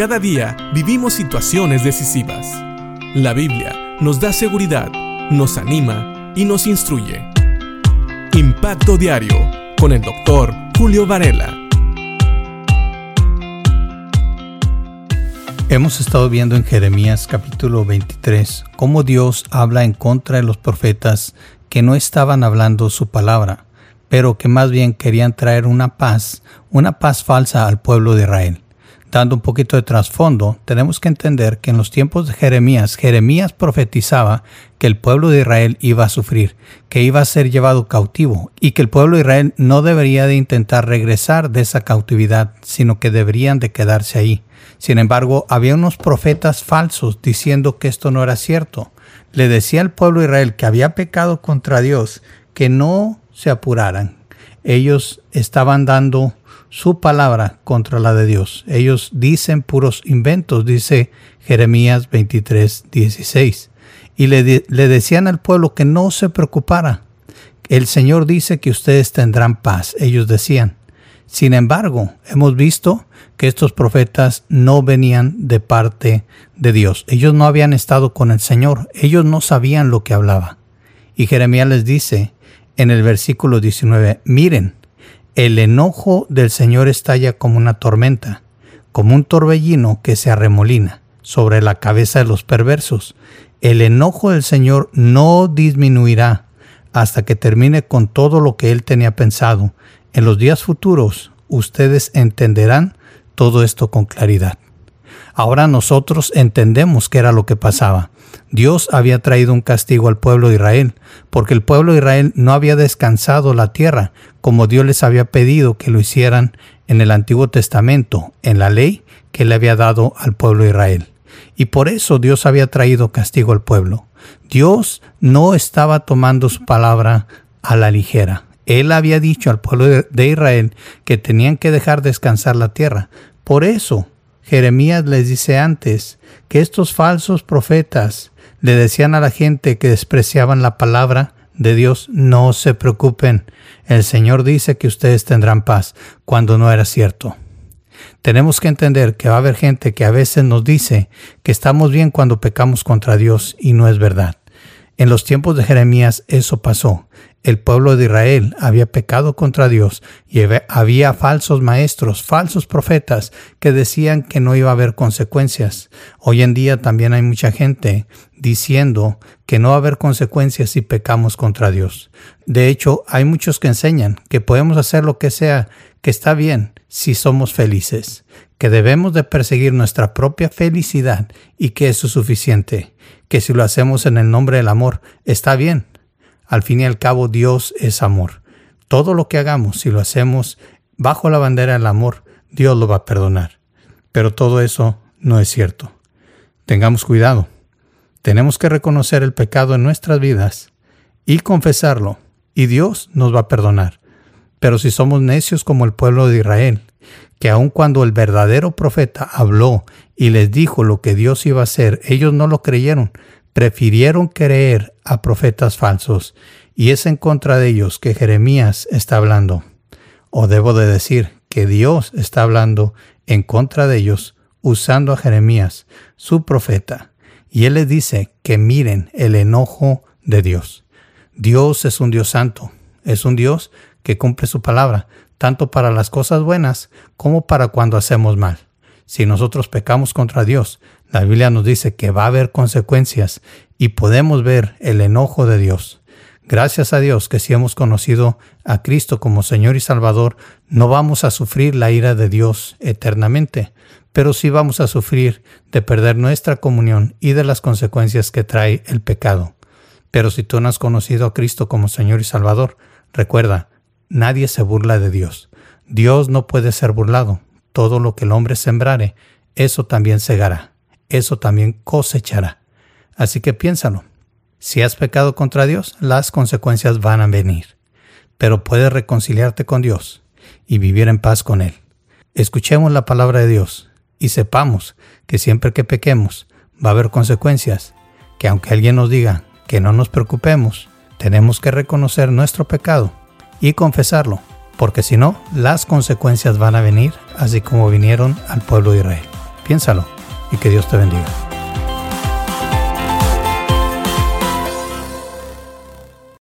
Cada día vivimos situaciones decisivas. La Biblia nos da seguridad, nos anima y nos instruye. Impacto Diario con el doctor Julio Varela. Hemos estado viendo en Jeremías capítulo 23 cómo Dios habla en contra de los profetas que no estaban hablando su palabra, pero que más bien querían traer una paz, una paz falsa al pueblo de Israel dando un poquito de trasfondo, tenemos que entender que en los tiempos de Jeremías, Jeremías profetizaba que el pueblo de Israel iba a sufrir, que iba a ser llevado cautivo y que el pueblo de Israel no debería de intentar regresar de esa cautividad, sino que deberían de quedarse ahí. Sin embargo, había unos profetas falsos diciendo que esto no era cierto. Le decía al pueblo de Israel que había pecado contra Dios, que no se apuraran. Ellos estaban dando su palabra contra la de Dios. Ellos dicen puros inventos, dice Jeremías 23, 16. Y le, decían al pueblo que no se preocupara. El Señor dice que ustedes tendrán paz, ellos decían. Sin embargo, hemos visto que estos profetas no venían de parte de Dios. Ellos no habían estado con el Señor. Ellos no sabían lo que hablaba. Y Jeremías les dice en el versículo 19, miren, el enojo del Señor estalla como una tormenta, como un torbellino que se arremolina sobre la cabeza de los perversos. El enojo del Señor no disminuirá hasta que termine con todo lo que Él tenía pensado. En los días futuros ustedes entenderán todo esto con claridad. Ahora nosotros entendemos qué era lo que pasaba. Dios había traído un castigo al pueblo de Israel, porque el pueblo de Israel no había descansado la tierra como Dios les había pedido que lo hicieran en el Antiguo Testamento, en la ley que le había dado al pueblo de Israel. Y por eso Dios había traído castigo al pueblo. Dios no estaba tomando su palabra a la ligera. Él había dicho al pueblo de Israel que tenían que dejar descansar la tierra. Por eso Jeremías les dice antes que estos falsos profetas le decían a la gente que despreciaban la palabra de Dios, no se preocupen, el Señor dice que ustedes tendrán paz, cuando no era cierto. Tenemos que entender que va a haber gente que a veces nos dice que estamos bien cuando pecamos contra Dios y no es verdad. En los tiempos de Jeremías eso pasó. El pueblo de Israel había pecado contra Dios y había falsos maestros, falsos profetas que decían que no iba a haber consecuencias. Hoy en día también hay mucha gente diciendo que no va a haber consecuencias si pecamos contra Dios. De hecho, hay muchos que enseñan que podemos hacer lo que sea, que está bien si somos felices, que debemos de perseguir nuestra propia felicidad y que eso es suficiente que si lo hacemos en el nombre del amor, está bien. Al fin y al cabo, Dios es amor. Todo lo que hagamos, si lo hacemos bajo la bandera del amor, Dios lo va a perdonar. Pero todo eso no es cierto. Tengamos cuidado. Tenemos que reconocer el pecado en nuestras vidas y confesarlo, y Dios nos va a perdonar. Pero si somos necios como el pueblo de Israel, que aun cuando el verdadero profeta habló y les dijo lo que Dios iba a hacer, ellos no lo creyeron, prefirieron creer a profetas falsos, y es en contra de ellos que Jeremías está hablando. O debo de decir que Dios está hablando en contra de ellos usando a Jeremías, su profeta, y él les dice que miren el enojo de Dios. Dios es un Dios santo, es un Dios que cumple su palabra, tanto para las cosas buenas como para cuando hacemos mal. Si nosotros pecamos contra Dios, la Biblia nos dice que va a haber consecuencias y podemos ver el enojo de Dios. Gracias a Dios que si hemos conocido a Cristo como Señor y Salvador, no vamos a sufrir la ira de Dios eternamente, pero sí vamos a sufrir de perder nuestra comunión y de las consecuencias que trae el pecado. Pero si tú no has conocido a Cristo como Señor y Salvador, recuerda, Nadie se burla de Dios. Dios no puede ser burlado. Todo lo que el hombre sembrare, eso también segará, eso también cosechará. Así que piénsalo. Si has pecado contra Dios, las consecuencias van a venir. Pero puedes reconciliarte con Dios y vivir en paz con Él. Escuchemos la palabra de Dios y sepamos que siempre que pequemos va a haber consecuencias, que aunque alguien nos diga que no nos preocupemos, tenemos que reconocer nuestro pecado y confesarlo, porque si no, las consecuencias van a venir así como vinieron al pueblo de Israel. Piénsalo y que Dios te bendiga.